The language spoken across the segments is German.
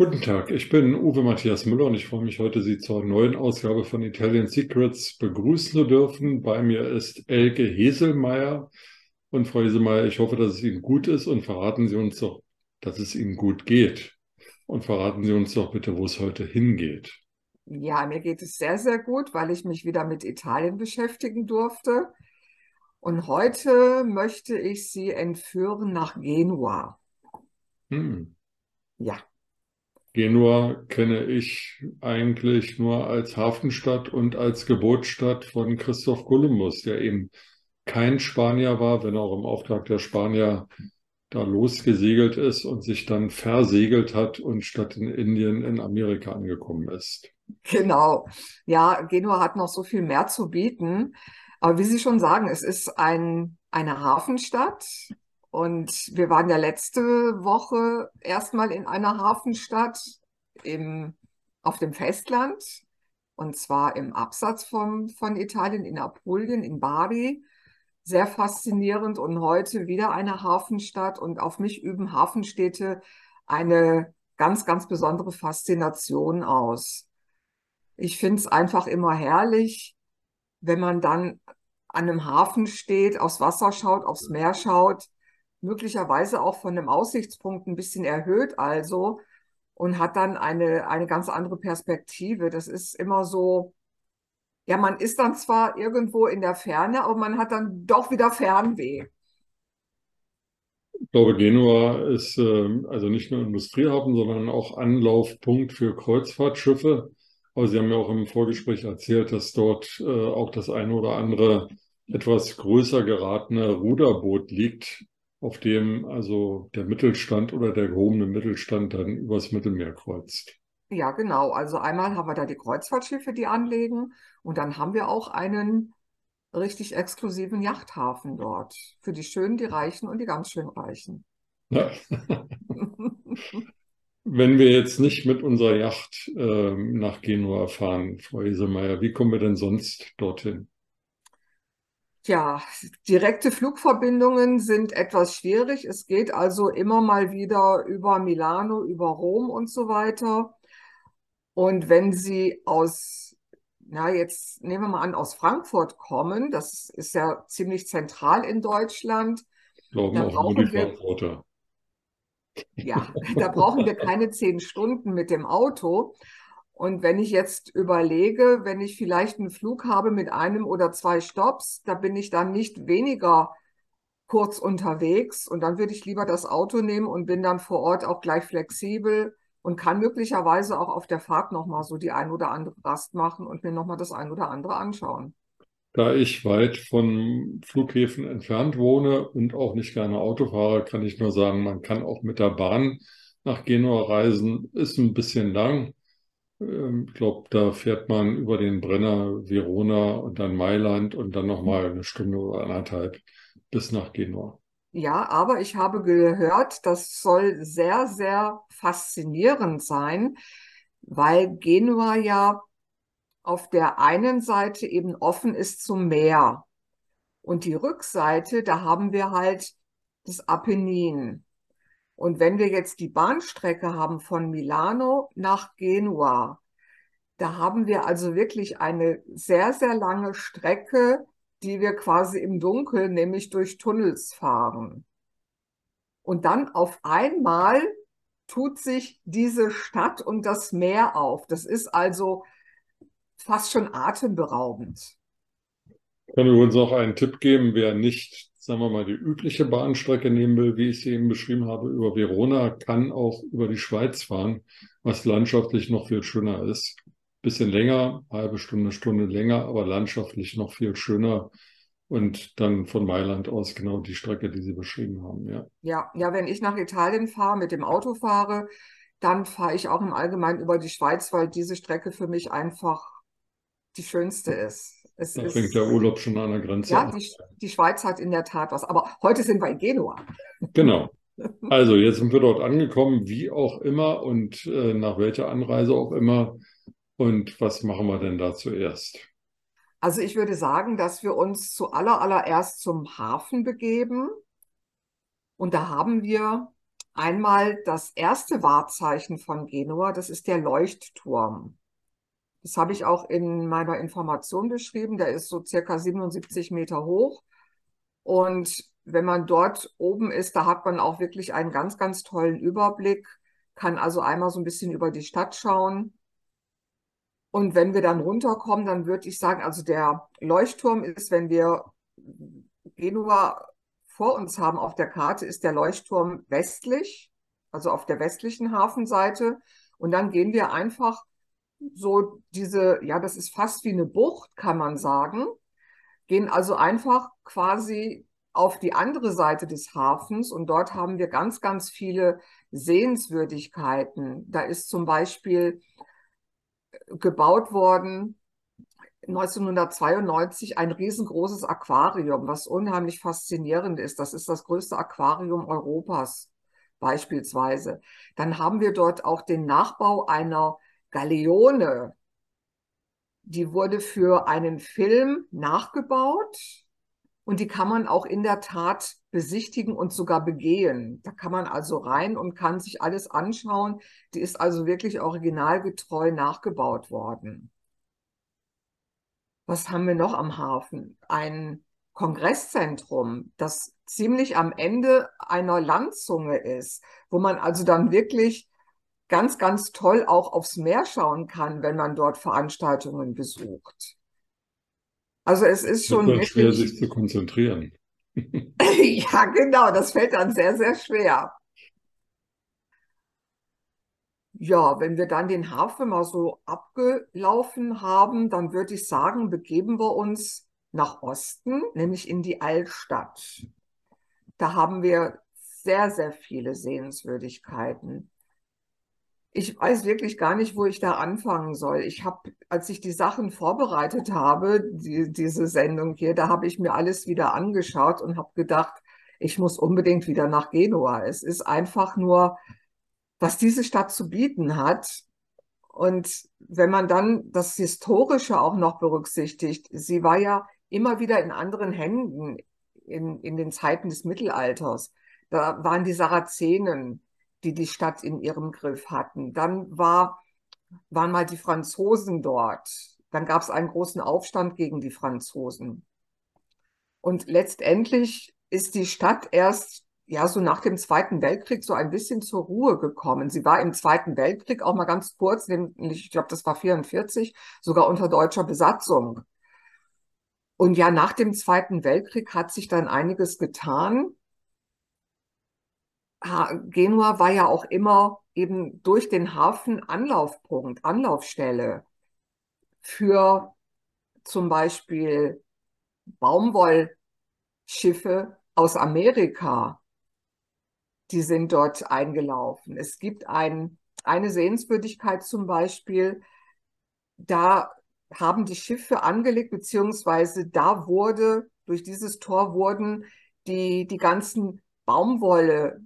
Guten Tag, ich bin Uwe Matthias Müller und ich freue mich heute, Sie zur neuen Ausgabe von Italian Secrets begrüßen zu dürfen. Bei mir ist Elke Heselmeier. Und Frau Heselmeier, ich hoffe, dass es Ihnen gut ist und verraten Sie uns doch, dass es Ihnen gut geht. Und verraten Sie uns doch bitte, wo es heute hingeht. Ja, mir geht es sehr, sehr gut, weil ich mich wieder mit Italien beschäftigen durfte. Und heute möchte ich Sie entführen nach Genua. Hm. Ja, Genua kenne ich eigentlich nur als Hafenstadt und als Geburtsstadt von Christoph Kolumbus, der eben kein Spanier war, wenn auch im Auftrag der Spanier da losgesegelt ist und sich dann versegelt hat und statt in Indien in Amerika angekommen ist. genau. Ja, Genua hat noch so viel mehr zu bieten. Aber wie Sie schon sagen, es ist ein, eine Hafenstadt. Und wir waren ja letzte Woche erstmal in einer Hafenstadt im, auf dem Festland. Und zwar im Absatz vom, von Italien, in Apulien, in Bari. Sehr faszinierend. Und heute wieder eine Hafenstadt. Und auf mich üben Hafenstädte eine ganz, ganz besondere Faszination aus. Ich finde es einfach immer herrlich, wenn man dann an einem Hafen steht, aufs Wasser schaut, aufs Meer schaut, möglicherweise auch von einem Aussichtspunkt ein bisschen erhöht also und hat dann eine, eine ganz andere Perspektive. Das ist immer so, ja, man ist dann zwar irgendwo in der Ferne, aber man hat dann doch wieder Fernweh. Ich glaube, Genua ist äh, also nicht nur Industriehafen, sondern auch Anlaufpunkt für Kreuzfahrtschiffe. Aber Sie haben ja auch im Vorgespräch erzählt, dass dort äh, auch das eine oder andere etwas größer geratene Ruderboot liegt, auf dem also der Mittelstand oder der gehobene Mittelstand dann übers Mittelmeer kreuzt. Ja, genau. Also einmal haben wir da die Kreuzfahrtschiffe, die anlegen und dann haben wir auch einen richtig exklusiven Yachthafen dort für die Schönen, die Reichen und die ganz schön Reichen. Ja. Wenn wir jetzt nicht mit unserer Yacht äh, nach Genua fahren, Frau Isemeyer, wie kommen wir denn sonst dorthin? Tja, direkte Flugverbindungen sind etwas schwierig. Es geht also immer mal wieder über Milano, über Rom und so weiter. Und wenn Sie aus, na jetzt nehmen wir mal an, aus Frankfurt kommen, das ist ja ziemlich zentral in Deutschland, Glauben da auch brauchen die wir, Frankfurter. ja, da brauchen wir keine zehn Stunden mit dem Auto. Und wenn ich jetzt überlege, wenn ich vielleicht einen Flug habe mit einem oder zwei Stops, da bin ich dann nicht weniger kurz unterwegs und dann würde ich lieber das Auto nehmen und bin dann vor Ort auch gleich flexibel und kann möglicherweise auch auf der Fahrt nochmal so die ein oder andere Rast machen und mir nochmal das ein oder andere anschauen. Da ich weit von Flughäfen entfernt wohne und auch nicht gerne Auto fahre, kann ich nur sagen, man kann auch mit der Bahn nach Genua reisen. Ist ein bisschen lang, Ich glaube, da fährt man über den Brenner Verona und dann Mailand und dann nochmal eine Stunde oder anderthalb bis nach Genua. Ja, aber ich habe gehört, das soll sehr, sehr faszinierend sein, weil Genua ja auf der einen Seite eben offen ist zum Meer und die Rückseite, da haben wir halt das Apennin. Und wenn wir jetzt die Bahnstrecke haben von Milano nach Genua, da haben wir also wirklich eine sehr, sehr lange Strecke, die wir quasi im Dunkeln, nämlich durch Tunnels fahren. Und dann auf einmal tut sich diese Stadt und das Meer auf. Das ist also fast schon atemberaubend. Ich kann übrigens noch einen Tipp geben, wer nicht, sagen wir mal, die übliche Bahnstrecke nehmen will, wie ich sie eben beschrieben habe, über Verona, kann auch über die Schweiz fahren, was landschaftlich noch viel schöner ist. Bisschen länger, halbe Stunde, Stunde länger, aber landschaftlich noch viel schöner. Und dann von Mailand aus genau die Strecke, die Sie beschrieben haben, ja. Ja, ja, wenn ich nach Italien fahre, mit dem Auto fahre, dann fahre ich auch im Allgemeinen über die Schweiz, weil diese Strecke für mich einfach die schönste ist. Es Da fängt der Urlaub schon an der Grenze ja, an. die, die Schweiz hat in der Tat was. Aber heute sind wir in Genua. Genau. Also jetzt sind wir dort angekommen, wie auch immer und äh, nach welcher Anreise auch immer. Und was machen wir denn da zuerst? Also ich würde sagen, dass wir uns zu aller, allererst zum Hafen begeben. Und da haben wir einmal das erste Wahrzeichen von Genua, das ist der Leuchtturm. Das habe ich auch in meiner Information beschrieben. Der ist so circa 77 Meter hoch. Und wenn man dort oben ist, da hat man auch wirklich einen ganz, ganz tollen Überblick, kann also einmal so ein bisschen über die Stadt schauen. Und wenn wir dann runterkommen, dann würde ich sagen, also der Leuchtturm ist, wenn wir Genua vor uns haben auf der Karte, ist der Leuchtturm westlich, also auf der westlichen Hafenseite. Und dann gehen wir einfach so diese, ja, das ist fast wie eine Bucht, kann man sagen, gehen also einfach quasi auf die andere Seite des Hafens und dort haben wir ganz, ganz viele Sehenswürdigkeiten. Da ist zum Beispiel gebaut worden 1992 ein riesengroßes Aquarium, was unheimlich faszinierend ist. Das ist das größte Aquarium Europas beispielsweise. Dann haben wir dort auch den Nachbau einer Galeone. Die wurde für einen Film nachgebaut und die kann man auch in der Tat besichtigen und sogar begehen. Da kann man also rein und kann sich alles anschauen. Die ist also wirklich originalgetreu nachgebaut worden. Was haben wir noch am Hafen? Ein Kongresszentrum, das ziemlich am Ende einer Landzunge ist, wo man also dann wirklich ganz, ganz toll auch aufs Meer schauen kann, wenn man dort Veranstaltungen besucht. Also es ist schon es wirklich schwer, sich zu konzentrieren. ja, genau, das fällt dann sehr, sehr schwer. Ja, wenn wir dann den Hafen mal so abgelaufen haben, dann würde ich sagen, begeben wir uns nach Osten, nämlich in die Altstadt. Da haben wir sehr, sehr viele Sehenswürdigkeiten. Ich weiß wirklich gar nicht, wo ich da anfangen soll. Ich habe, als ich die Sachen vorbereitet habe, die, diese Sendung hier, da habe ich mir alles wieder angeschaut und habe gedacht, ich muss unbedingt wieder nach Genua. Es ist einfach nur, was diese Stadt zu bieten hat. Und wenn man dann das Historische auch noch berücksichtigt, sie war ja immer wieder in anderen Händen in, in den Zeiten des Mittelalters. Da waren die Sarazenen, die die Stadt in ihrem Griff hatten. Dann war, waren mal die Franzosen dort. Dann gab es einen großen Aufstand gegen die Franzosen. Und letztendlich ist die Stadt erst ja so nach dem Zweiten Weltkrieg so ein bisschen zur Ruhe gekommen. Sie war im Zweiten Weltkrieg auch mal ganz kurz, nämlich ich glaube, das war 44, sogar unter deutscher Besatzung. Und ja, nach dem Zweiten Weltkrieg hat sich dann einiges getan. Genua war ja auch immer eben durch den Hafen Anlaufpunkt, Anlaufstelle für zum Beispiel Baumwollschiffe aus Amerika. Die sind dort eingelaufen. Es gibt ein, eine Sehenswürdigkeit zum Beispiel, da haben die Schiffe angelegt, beziehungsweise da wurde, durch dieses Tor wurden die, die ganzen Baumwolle,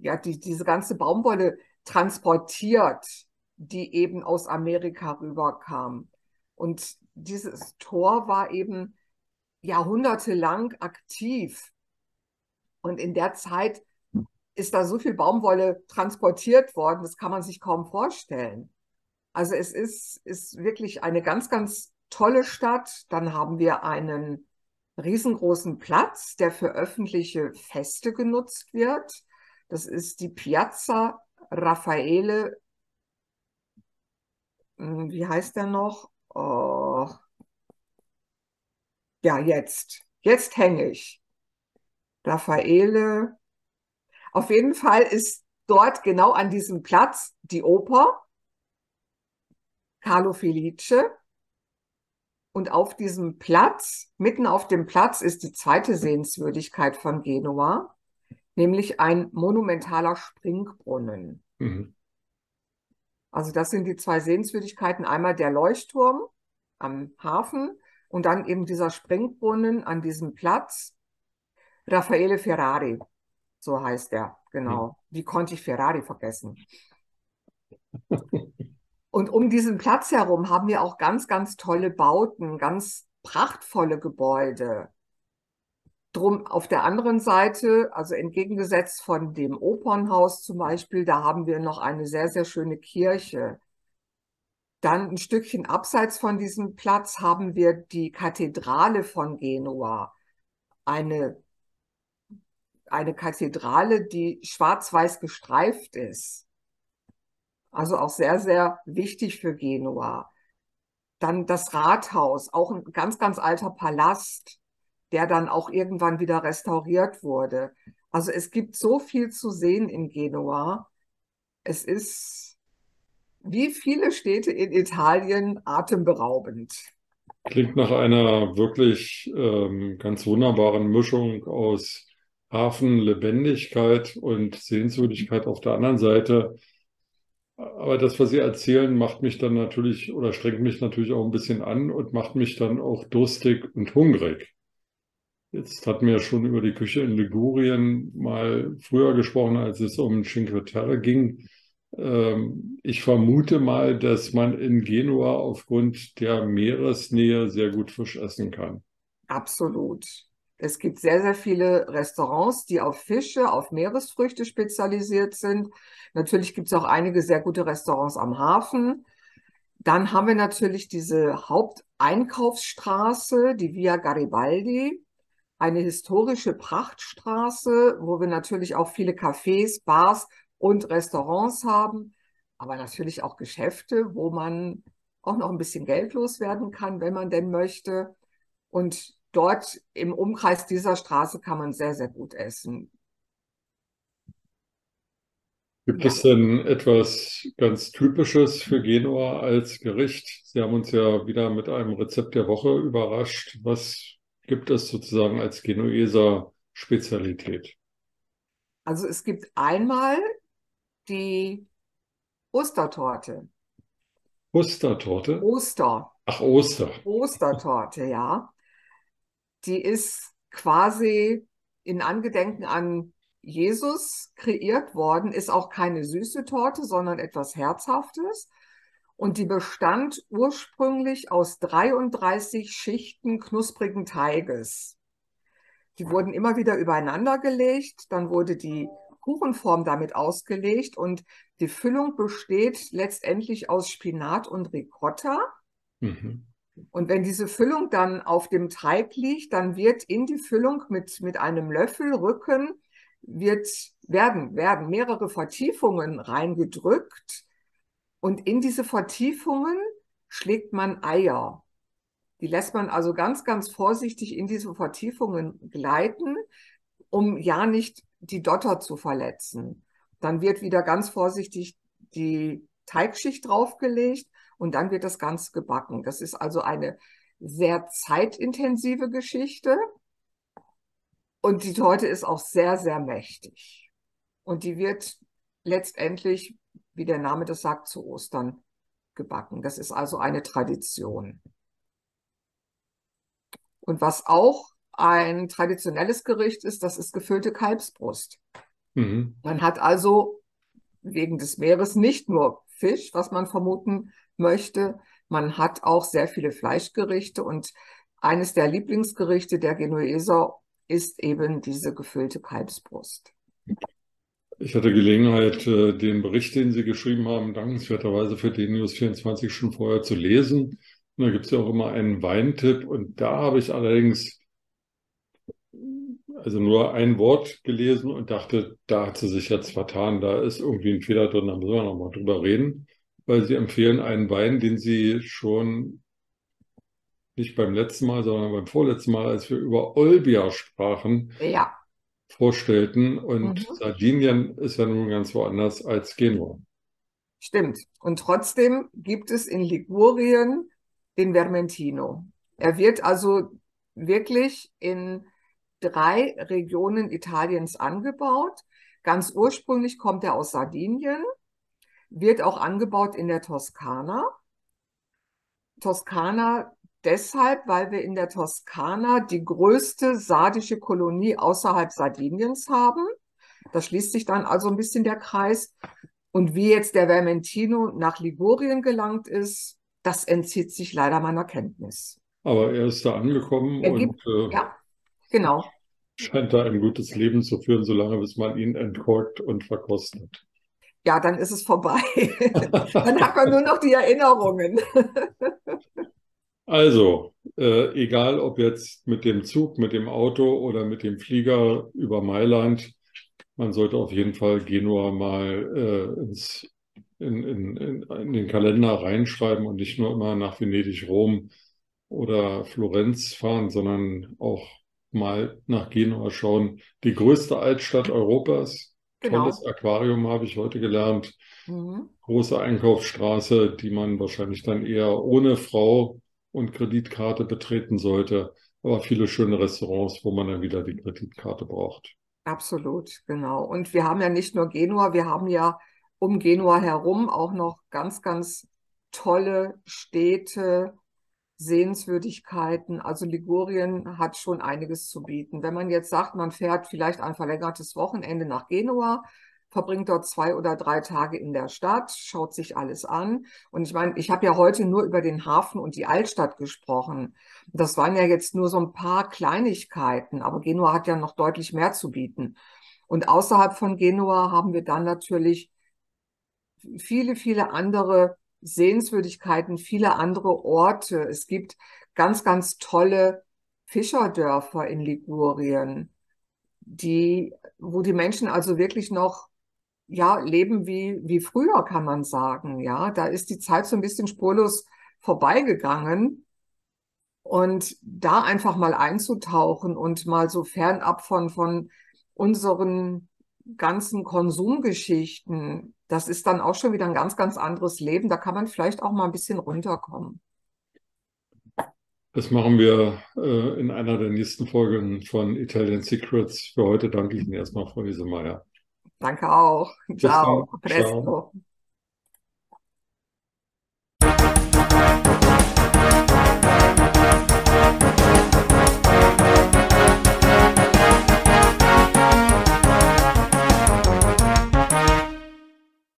ja, die, diese ganze Baumwolle transportiert, die eben aus Amerika rüberkam. Und dieses Tor war eben jahrhundertelang aktiv. Und in der Zeit ist da so viel Baumwolle transportiert worden, das kann man sich kaum vorstellen. Also es ist, ist wirklich eine ganz, ganz tolle Stadt. Dann haben wir einen riesengroßen Platz, der für öffentliche Feste genutzt wird. Das ist die Piazza Raffaele. Hm, wie heißt der noch? Oh. Ja, jetzt. Jetzt hänge ich. Raffaele. Auf jeden Fall ist dort genau an diesem Platz die Oper Carlo Felice. Und auf diesem Platz, mitten auf dem Platz, ist die zweite Sehenswürdigkeit von Genua nämlich ein monumentaler Springbrunnen. Mhm. Also das sind die zwei Sehenswürdigkeiten. Einmal der Leuchtturm am Hafen und dann eben dieser Springbrunnen an diesem Platz. Raffaele Ferrari, so heißt er, genau. Mhm. Wie konnte ich Ferrari vergessen? und um diesen Platz herum haben wir auch ganz, ganz tolle Bauten, ganz prachtvolle Gebäude. Drum auf der anderen Seite, also entgegengesetzt von dem Opernhaus zum Beispiel, da haben wir noch eine sehr, sehr schöne Kirche. Dann ein Stückchen abseits von diesem Platz haben wir die Kathedrale von Genua. Eine, eine Kathedrale, die schwarz-weiß gestreift ist. Also auch sehr, sehr wichtig für Genua. Dann das Rathaus, auch ein ganz, ganz alter Palast, der dann auch irgendwann wieder restauriert wurde. Also es gibt so viel zu sehen in Genua. Es ist wie viele Städte in Italien atemberaubend. Klingt nach einer wirklich ähm, ganz wunderbaren Mischung aus Hafenlebendigkeit und Sehenswürdigkeit auf der anderen Seite. Aber das, was Sie erzählen, macht mich dann natürlich oder strengt mich natürlich auch ein bisschen an und macht mich dann auch durstig und hungrig. Jetzt hatten wir schon über die Küche in Ligurien mal früher gesprochen, als es um Cinque Terre ging. Ähm, ich vermute mal, dass man in Genua aufgrund der Meeresnähe sehr gut Fisch essen kann. Absolut. Es gibt sehr, sehr viele Restaurants, die auf Fische, auf Meeresfrüchte spezialisiert sind. Natürlich gibt es auch einige sehr gute Restaurants am Hafen. Dann haben wir natürlich diese Haupteinkaufsstraße, die Via Garibaldi, eine historische Prachtstraße, wo wir natürlich auch viele Cafés, Bars und Restaurants haben, aber natürlich auch Geschäfte, wo man auch noch ein bisschen Geld loswerden kann, wenn man denn möchte. Und dort im Umkreis dieser Straße kann man sehr, sehr gut essen. Gibt ja. es denn etwas ganz Typisches für Genua als Gericht? Sie haben uns ja wieder mit einem Rezept der Woche überrascht. Was gibt es sozusagen als Genueser Spezialität? Also es gibt einmal die Ostertorte. Ostertorte? Oster. Ach, Oster. Ostertorte, ja. Die ist quasi in Angedenken an Jesus kreiert worden, ist auch keine süße Torte, sondern etwas Herzhaftes. Und die bestand ursprünglich aus 33 Schichten knusprigen Teiges. Die wurden immer wieder übereinander gelegt, dann wurde die Kuchenform damit ausgelegt und die Füllung besteht letztendlich aus Spinat und Ricotta. Mhm. Und wenn diese Füllung dann auf dem Teig liegt, dann wird in die Füllung mit, mit einem Löffelrücken wird, werden, werden mehrere Vertiefungen reingedrückt. Und in diese Vertiefungen schlägt man Eier. Die lässt man also ganz, ganz vorsichtig in diese Vertiefungen gleiten, um ja nicht die Dotter zu verletzen. Dann wird wieder ganz vorsichtig die Teigschicht draufgelegt und dann wird das Ganze gebacken. Das ist also eine sehr zeitintensive Geschichte. Und die Torte ist auch sehr, sehr mächtig. Und die wird letztendlich, wie der Name das sagt, zu Ostern gebacken. Das ist also eine Tradition. Und was auch ein traditionelles Gericht ist, das ist gefüllte Kalbsbrust. Mhm. Man hat also wegen des Meeres nicht nur Fisch, was man vermuten möchte, man hat auch sehr viele Fleischgerichte und eines der Lieblingsgerichte der Genueser ist eben diese gefüllte Kalbsbrust. Ich hatte Gelegenheit, äh, den Bericht, den Sie geschrieben haben, dankenswerterweise für den News 24 schon vorher zu lesen. Und da gibt es ja auch immer einen Weintipp und da habe ich allerdings also nur ein Wort gelesen und dachte, da hat sie sich jetzt vertan, da ist irgendwie ein Fehler drin, da müssen wir nochmal drüber reden, weil sie empfehlen einen Wein, den sie schon nicht beim letzten Mal, sondern beim vorletzten Mal, als wir über Olbia sprachen, ja. Vorstellten. Und mhm. Sardinien ist ja nun ganz woanders als Genua. Stimmt. Und trotzdem gibt es in Ligurien den Vermentino. Er wird also wirklich in drei Regionen Italiens angebaut. Ganz ursprünglich kommt er aus Sardinien, wird auch angebaut in der Toskana. Toskana deshalb, weil wir in der Toskana die größte sardische Kolonie außerhalb Sardiniens haben. Da schließt sich dann also ein bisschen der Kreis. Und wie jetzt der Vermentino nach Ligurien gelangt ist, das entzieht sich leider meiner Kenntnis. Aber er ist da angekommen gibt, und äh, ja. Genau. scheint da ein gutes Leben zu führen, solange bis man ihn entkorkt und verkostet. Ja, dann ist es vorbei. dann hat man nur noch die Erinnerungen. Also, äh, egal ob jetzt mit dem Zug, mit dem Auto oder mit dem Flieger über Mailand, man sollte auf jeden Fall Genua mal äh, ins, in, in, in, in, den Kalender reinschreiben und nicht nur immer nach Venedig, Rom oder Florenz fahren, sondern auch mal nach Genua schauen. Die größte Altstadt Europas. Genau. Tolles Aquarium habe ich heute gelernt. Mhm. Große Einkaufsstraße, die man wahrscheinlich dann eher ohne Frau und Kreditkarte betreten sollte. Aber viele schöne Restaurants, wo man dann wieder die Kreditkarte braucht. Absolut, genau. Und wir haben ja nicht nur Genua, wir haben ja um Genua herum auch noch ganz, ganz tolle Städte, Sehenswürdigkeiten. Also Ligurien hat schon einiges zu bieten. Wenn man jetzt sagt, man fährt vielleicht ein verlängertes Wochenende nach Genua, verbringt dort zwei oder drei Tage in der Stadt, schaut sich alles an. Und ich meine, ich habe ja heute nur über den Hafen und die Altstadt gesprochen. Das waren ja jetzt nur so ein paar Kleinigkeiten, aber Genua hat ja noch deutlich mehr zu bieten. Und außerhalb von Genua haben wir dann natürlich viele, viele andere Sehenswürdigkeiten, viele andere Orte. Es gibt ganz, ganz tolle Fischerdörfer in Ligurien, die, wo die Menschen also wirklich noch ja, leben wie, wie früher, kann man sagen. Ja, da ist die Zeit so ein bisschen spurlos vorbeigegangen. Und da einfach mal einzutauchen und mal so fernab von, von unseren ganzen Konsumgeschichten, das ist dann auch schon wieder ein ganz, ganz anderes Leben. Da kann man vielleicht auch mal ein bisschen runterkommen. Das machen wir äh, in einer der nächsten Folgen von Italian Secrets. Für heute danke ich Ihnen erstmal, Frau Wiesemeyer. Danke auch. Ciao. Presto. Ciao.